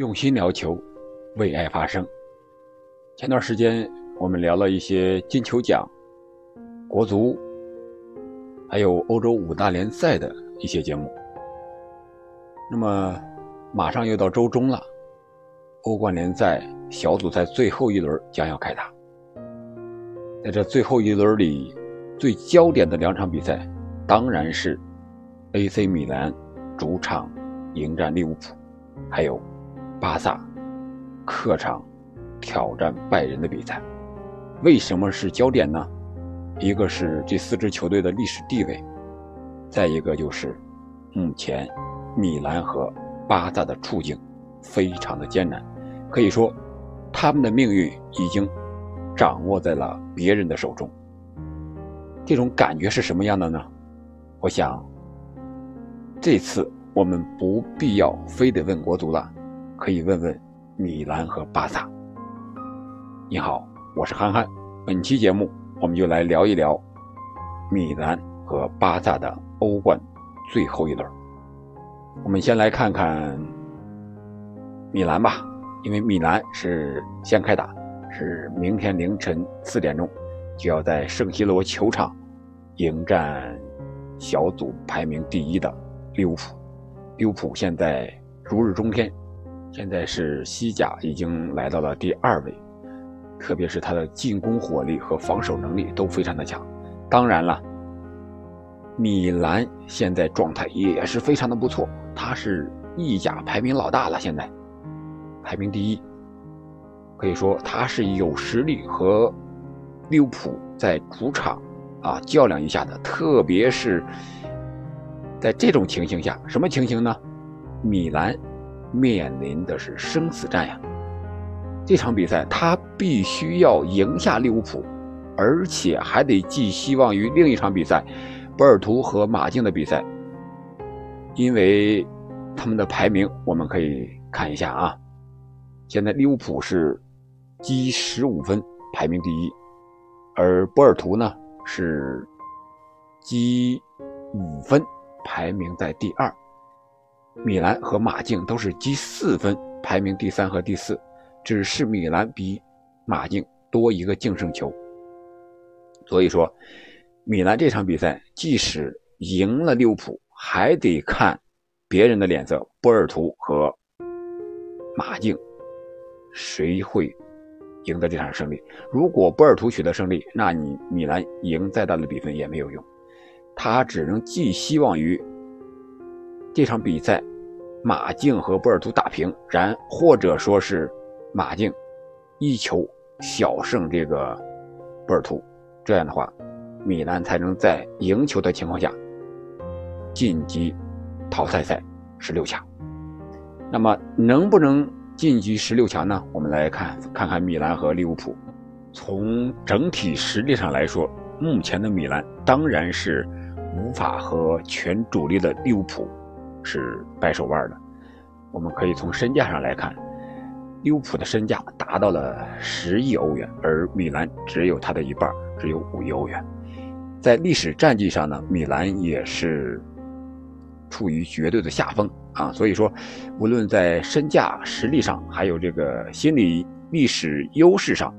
用心聊球，为爱发声。前段时间我们聊了一些金球奖、国足，还有欧洲五大联赛的一些节目。那么，马上又到周中了，欧冠联赛小组赛最后一轮将要开打。在这最后一轮里，最焦点的两场比赛，当然是 AC 米兰主场迎战利物浦，还有。巴萨客场挑战拜仁的比赛，为什么是焦点呢？一个是这四支球队的历史地位，再一个就是目前米兰和巴萨的处境非常的艰难，可以说他们的命运已经掌握在了别人的手中。这种感觉是什么样的呢？我想这次我们不必要非得问国足了。可以问问米兰和巴萨。你好，我是憨憨。本期节目我们就来聊一聊米兰和巴萨的欧冠最后一轮。我们先来看看米兰吧，因为米兰是先开打，是明天凌晨四点钟就要在圣西罗球场迎战小组排名第一的利物浦。利物浦现在如日中天。现在是西甲已经来到了第二位，特别是他的进攻火力和防守能力都非常的强。当然了，米兰现在状态也是非常的不错，他是意甲排名老大了，现在排名第一，可以说他是有实力和利物浦在主场啊较量一下的。特别是在这种情形下，什么情形呢？米兰。面临的是生死战呀！这场比赛他必须要赢下利物浦，而且还得寄希望于另一场比赛，波尔图和马竞的比赛。因为他们的排名我们可以看一下啊，现在利物浦是积十五分排名第一，而波尔图呢是积五分排名在第二。米兰和马竞都是积四分，排名第三和第四，只是米兰比马竞多一个净胜球。所以说，米兰这场比赛即使赢了利物浦，还得看别人的脸色。波尔图和马竞谁会赢得这场胜利？如果波尔图取得胜利，那你米兰赢再大的比分也没有用，他只能寄希望于。这场比赛，马竞和波尔图打平，然或者说是马竞一球小胜这个波尔图，这样的话，米兰才能在赢球的情况下晋级淘汰赛十六强。那么能不能晋级十六强呢？我们来看看看米兰和利物浦。从整体实力上来说，目前的米兰当然是无法和全主力的利物浦。是掰手腕的。我们可以从身价上来看，利物浦的身价达到了十亿欧元，而米兰只有它的一半，只有五亿欧元。在历史战绩上呢，米兰也是处于绝对的下风啊。所以说，无论在身价、实力上，还有这个心理历史优势上，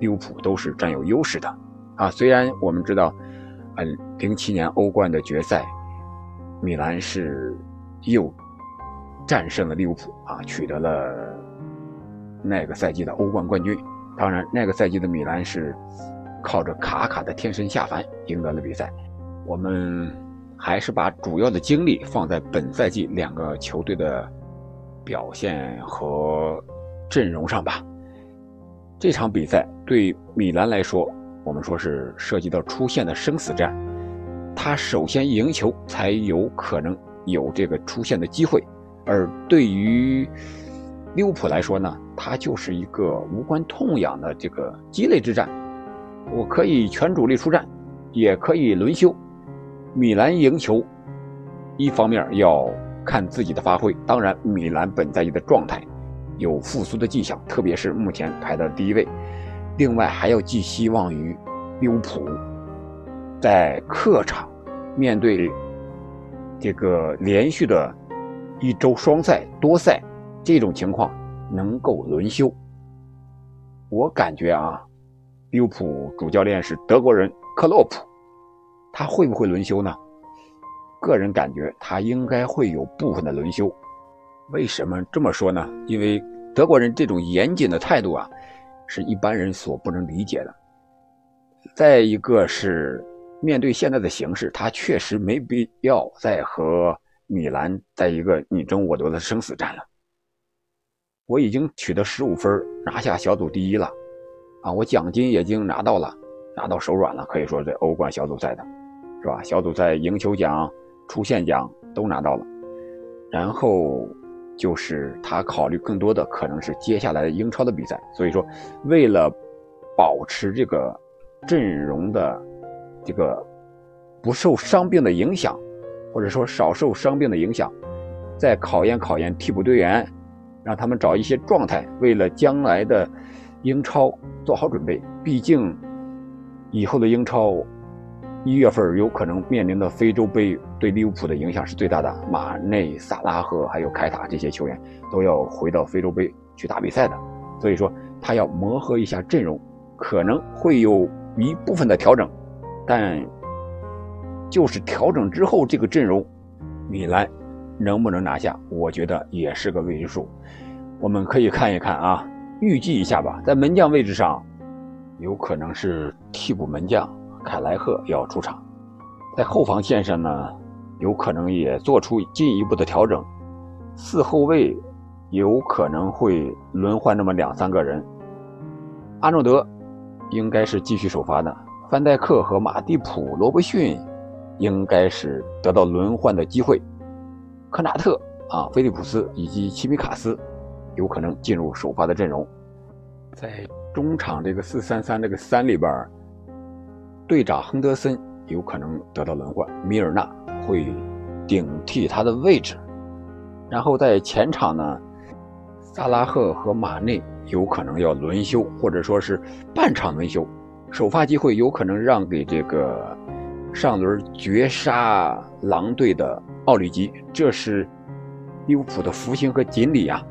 利物浦都是占有优势的啊。虽然我们知道，呃，零七年欧冠的决赛，米兰是。又战胜了利物浦啊，取得了那个赛季的欧冠冠军。当然，那个赛季的米兰是靠着卡卡的天神下凡赢得了比赛。我们还是把主要的精力放在本赛季两个球队的表现和阵容上吧。这场比赛对米兰来说，我们说是涉及到出线的生死战，他首先赢球才有可能。有这个出现的机会，而对于利物浦来说呢，它就是一个无关痛痒的这个鸡肋之战。我可以全主力出战，也可以轮休。米兰赢球，一方面要看自己的发挥，当然米兰本赛季的状态有复苏的迹象，特别是目前排在第一位。另外还要寄希望于利物浦在客场面对。这个连续的一周双赛多赛，这种情况能够轮休。我感觉啊，利物浦主教练是德国人克洛普，他会不会轮休呢？个人感觉他应该会有部分的轮休。为什么这么说呢？因为德国人这种严谨的态度啊，是一般人所不能理解的。再一个是面对现在的形势，他确实没必要再和米兰在一个你争我夺的生死战了。我已经取得十五分，拿下小组第一了，啊，我奖金已经拿到了，拿到手软了，可以说在欧冠小组赛的，是吧？小组赛赢球奖、出线奖都拿到了，然后就是他考虑更多的可能是接下来英超的比赛，所以说为了保持这个。阵容的这个不受伤病的影响，或者说少受伤病的影响，再考验考验替补队员，让他们找一些状态，为了将来的英超做好准备。毕竟以后的英超一月份有可能面临的非洲杯对利物浦的影响是最大的，马内、萨拉赫还有凯塔这些球员都要回到非洲杯去打比赛的，所以说他要磨合一下阵容，可能会有。一部分的调整，但就是调整之后这个阵容，米兰能不能拿下？我觉得也是个未知数。我们可以看一看啊，预计一下吧。在门将位置上，有可能是替补门将凯莱赫要出场；在后防线上呢，有可能也做出进一步的调整。四后卫有可能会轮换那么两三个人。阿诺德。应该是继续首发的，范戴克和马蒂普、罗伯逊应该是得到轮换的机会，科纳特啊、菲利普斯以及齐米卡斯有可能进入首发的阵容。在中场这个四三三这个三里边，队长亨德森有可能得到轮换，米尔纳会顶替他的位置。然后在前场呢，萨拉赫和马内。有可能要轮休，或者说是半场轮休，首发机会有可能让给这个上轮绝杀狼队的奥里吉，这是利物浦的福星和锦鲤啊，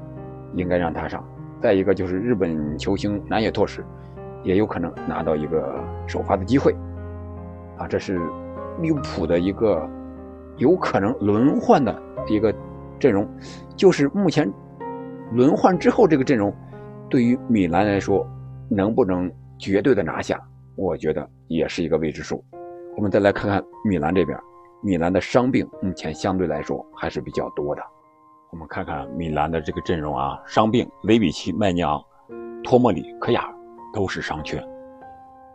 应该让他上。再一个就是日本球星南野拓实，也有可能拿到一个首发的机会，啊，这是利物浦的一个有可能轮换的一个阵容，就是目前轮换之后这个阵容。对于米兰来说，能不能绝对的拿下，我觉得也是一个未知数。我们再来看看米兰这边，米兰的伤病目前相对来说还是比较多的。我们看看米兰的这个阵容啊，伤病雷比奇、麦尼昂、托莫里、科亚尔都是伤缺。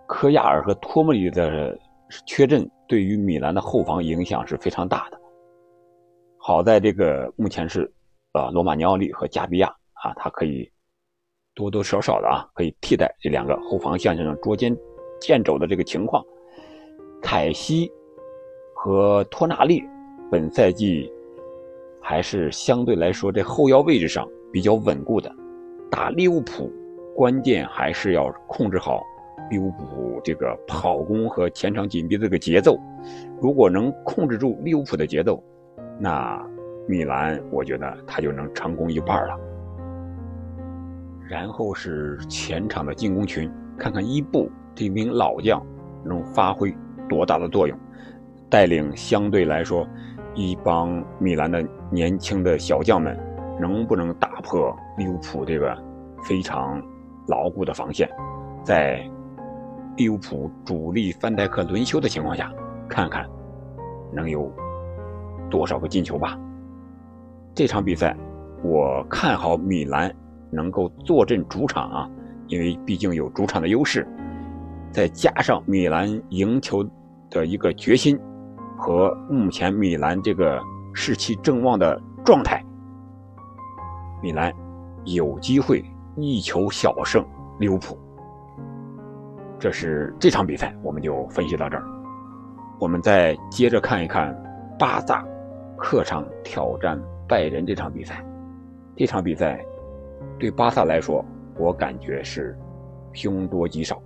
科亚尔和托莫里的缺阵，对于米兰的后防影响是非常大的。好在这个目前是，呃，罗马尼奥利和加比亚啊，他可以。多多少少的啊，可以替代这两个后防线上捉奸见肘的这个情况。凯西和托纳利本赛季还是相对来说在后腰位置上比较稳固的。打利物浦，关键还是要控制好利物浦这个跑攻和前场紧逼这个节奏。如果能控制住利物浦的节奏，那米兰我觉得他就能成功一半了。然后是前场的进攻群，看看伊布这名老将能发挥多大的作用，带领相对来说一帮米兰的年轻的小将们，能不能打破利物浦这个非常牢固的防线？在利物浦主力范戴克轮休的情况下，看看能有多少个进球吧。这场比赛我看好米兰。能够坐镇主场啊，因为毕竟有主场的优势，再加上米兰赢球的一个决心和目前米兰这个士气正旺的状态，米兰有机会一球小胜利物浦。这是这场比赛，我们就分析到这儿。我们再接着看一看巴萨客场挑战拜仁这场比赛，这场比赛。对巴萨来说，我感觉是凶多吉少。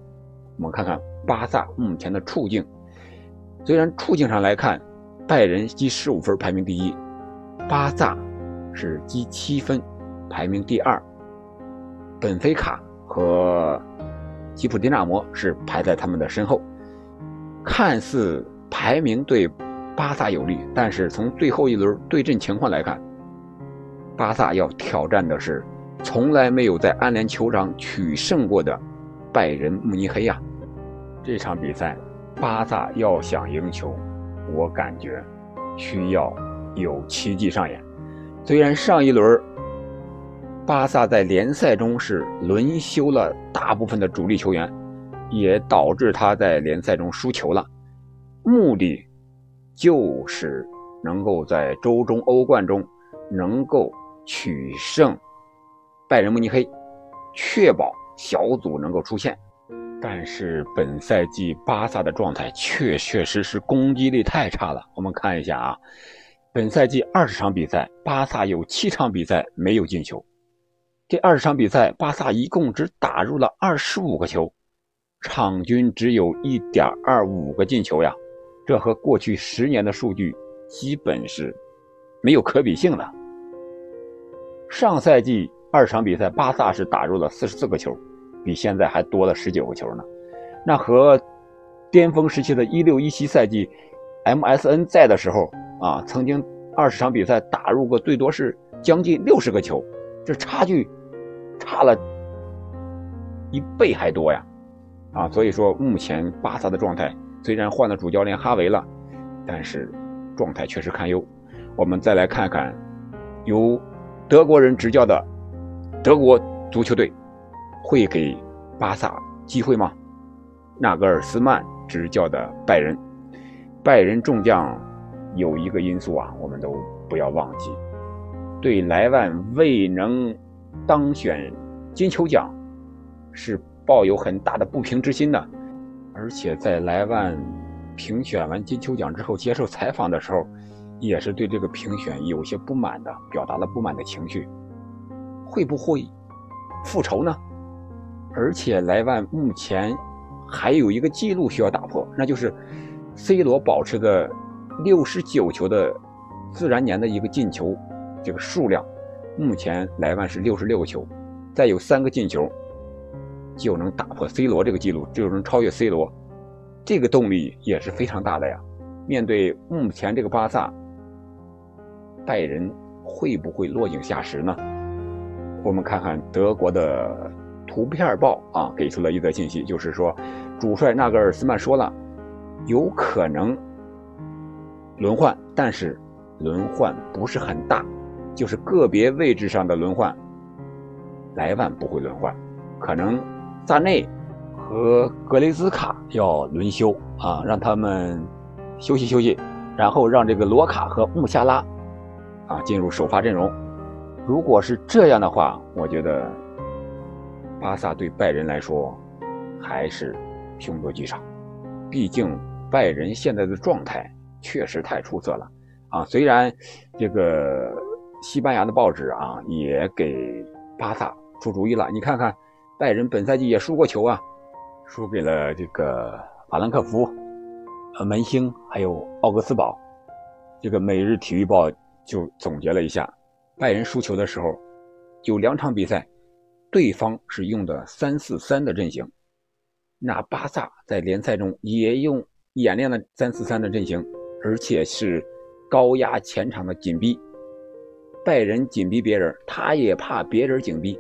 我们看看巴萨目前的处境，虽然处境上来看，拜仁积十五分排名第一，巴萨是积七分，排名第二，本菲卡和吉普迪纳摩是排在他们的身后。看似排名对巴萨有利，但是从最后一轮对阵情况来看，巴萨要挑战的是从来没有在安联酋长取胜过的拜仁慕尼黑呀。这场比赛，巴萨要想赢球，我感觉需要有奇迹上演。虽然上一轮巴萨在联赛中是轮休了大部分的主力球员。也导致他在联赛中输球了，目的就是能够在周中欧冠中能够取胜拜仁慕尼黑，确保小组能够出线。但是本赛季巴萨的状态确确实实攻击力太差了。我们看一下啊，本赛季二十场比赛，巴萨有七场比赛没有进球，这二十场比赛巴萨一共只打入了二十五个球。场均只有一点二五个进球呀，这和过去十年的数据基本是没有可比性的。上赛季二场比赛，巴萨是打入了四十四个球，比现在还多了十九个球呢。那和巅峰时期的一六一七赛季，MSN 在的时候啊，曾经二十场比赛打入过最多是将近六十个球，这差距差了一倍还多呀。啊，所以说目前巴萨的状态虽然换了主教练哈维了，但是状态确实堪忧。我们再来看看，由德国人执教的德国足球队会给巴萨机会吗？纳格尔斯曼执教的拜仁，拜仁众将有一个因素啊，我们都不要忘记，对莱万未能当选金球奖是。抱有很大的不平之心的，而且在莱万评选完金球奖之后接受采访的时候，也是对这个评选有些不满的，表达了不满的情绪。会不会复仇呢？而且莱万目前还有一个记录需要打破，那就是 C 罗保持的六十九球的自然年的一个进球这个数量，目前莱万是六十六个球，再有三个进球。就能打破 C 罗这个记录，就能超越 C 罗，这个动力也是非常大的呀。面对目前这个巴萨，拜仁会不会落井下石呢？我们看看德国的图片报啊，给出了一则信息，就是说，主帅纳格尔斯曼说了，有可能轮换，但是轮换不是很大，就是个别位置上的轮换，莱万不会轮换，可能。萨内和格雷兹卡要轮休啊，让他们休息休息，然后让这个罗卡和穆夏拉啊进入首发阵容。如果是这样的话，我觉得巴萨对拜仁来说还是凶多吉少。毕竟拜仁现在的状态确实太出色了啊！虽然这个西班牙的报纸啊也给巴萨出主意了，你看看。拜仁本赛季也输过球啊，输给了这个法兰克福，呃，门兴还有奥格斯堡。这个《每日体育报》就总结了一下，拜仁输球的时候，有两场比赛，对方是用的三四三的阵型，那巴萨在联赛中也用演练了三四三的阵型，而且是高压前场的紧逼。拜仁紧逼别人，他也怕别人紧逼。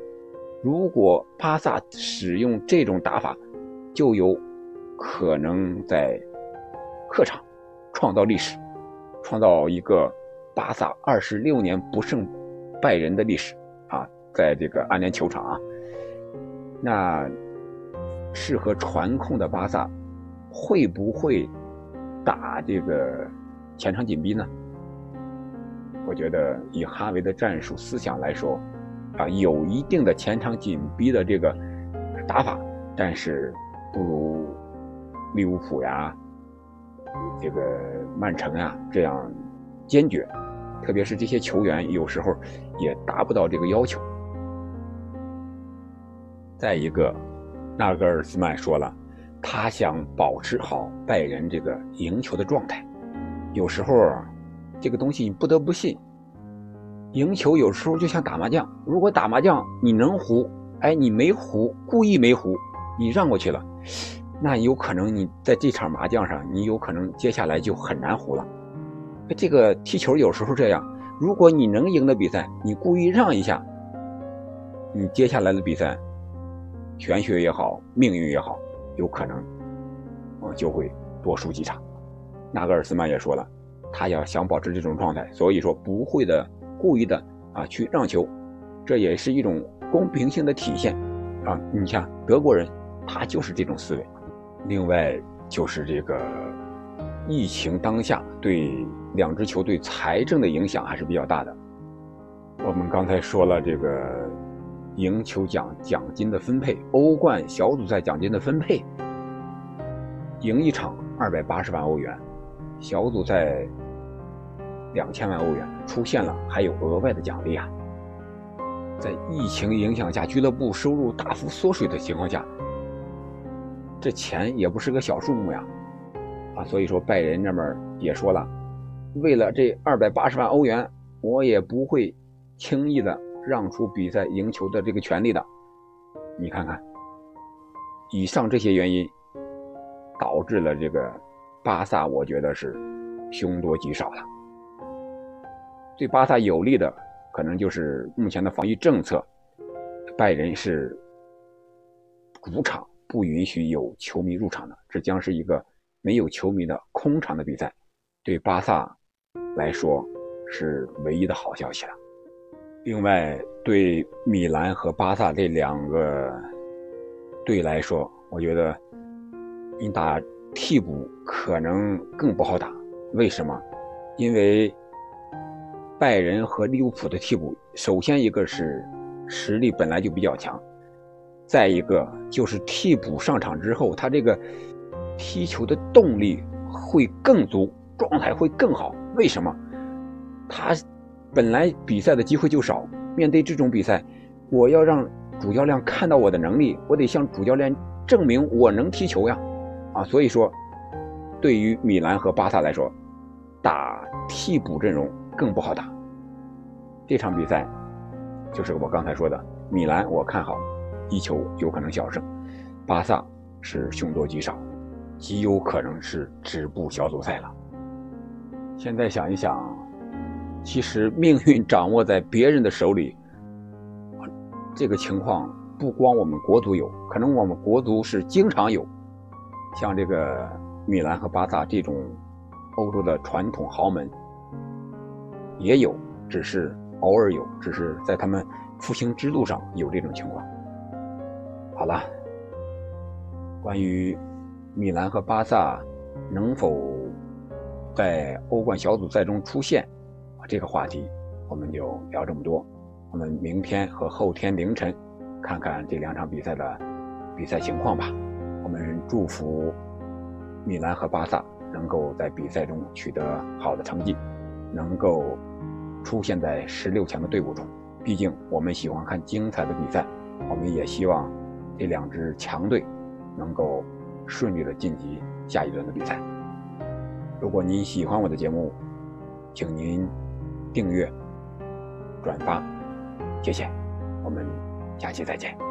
如果巴萨使用这种打法，就有可能在客场创造历史，创造一个巴萨二十六年不胜拜仁的历史！在这个安联球场啊，那适合传控的巴萨会不会打这个前场紧逼呢？我觉得以哈维的战术思想来说。啊，有一定的前场紧逼的这个打法，但是不如利物浦呀、这个曼城呀这样坚决。特别是这些球员有时候也达不到这个要求。再一个，纳格尔斯曼说了，他想保持好拜仁这个赢球的状态。有时候这个东西你不得不信。赢球有时候就像打麻将，如果打麻将你能胡，哎，你没胡，故意没胡，你让过去了，那有可能你在这场麻将上，你有可能接下来就很难胡了。这个踢球有时候这样，如果你能赢的比赛，你故意让一下，你接下来的比赛，玄学也好，命运也好，有可能，嗯，就会多输几场。纳格尔斯曼也说了，他要想保持这种状态，所以说不会的。故意的啊，去让球，这也是一种公平性的体现啊！你像德国人，他就是这种思维。另外就是这个疫情当下对两支球队财政的影响还是比较大的。我们刚才说了这个赢球奖奖金的分配，欧冠小组赛奖金的分配，赢一场二百八十万欧元，小组赛。两千万欧元出现了，还有额外的奖励啊！在疫情影响下，俱乐部收入大幅缩水的情况下，这钱也不是个小数目呀！啊，所以说拜仁那边也说了，为了这二百八十万欧元，我也不会轻易的让出比赛赢球的这个权利的。你看看，以上这些原因，导致了这个巴萨，我觉得是凶多吉少了。对巴萨有利的，可能就是目前的防疫政策。拜仁是主场不允许有球迷入场的，这将是一个没有球迷的空场的比赛。对巴萨来说是唯一的好消息了。另外，对米兰和巴萨这两个队来说，我觉得你打替补可能更不好打。为什么？因为。拜仁和利物浦的替补，首先一个是实力本来就比较强，再一个就是替补上场之后，他这个踢球的动力会更足，状态会更好。为什么？他本来比赛的机会就少，面对这种比赛，我要让主教练看到我的能力，我得向主教练证明我能踢球呀！啊，所以说，对于米兰和巴萨来说，打替补阵容。更不好打。这场比赛就是我刚才说的，米兰我看好一球有可能小胜，巴萨是凶多吉少，极有可能是止步小组赛了。现在想一想，其实命运掌握在别人的手里，这个情况不光我们国足有，可能我们国足是经常有，像这个米兰和巴萨这种欧洲的传统豪门。也有，只是偶尔有，只是在他们复兴之路上有这种情况。好了，关于米兰和巴萨能否在欧冠小组赛中出现这个话题，我们就聊这么多。我们明天和后天凌晨看看这两场比赛的比赛情况吧。我们祝福米兰和巴萨能够在比赛中取得好的成绩，能够。出现在十六强的队伍中，毕竟我们喜欢看精彩的比赛，我们也希望这两支强队能够顺利的晋级下一轮的比赛。如果您喜欢我的节目，请您订阅、转发，谢谢。我们下期再见。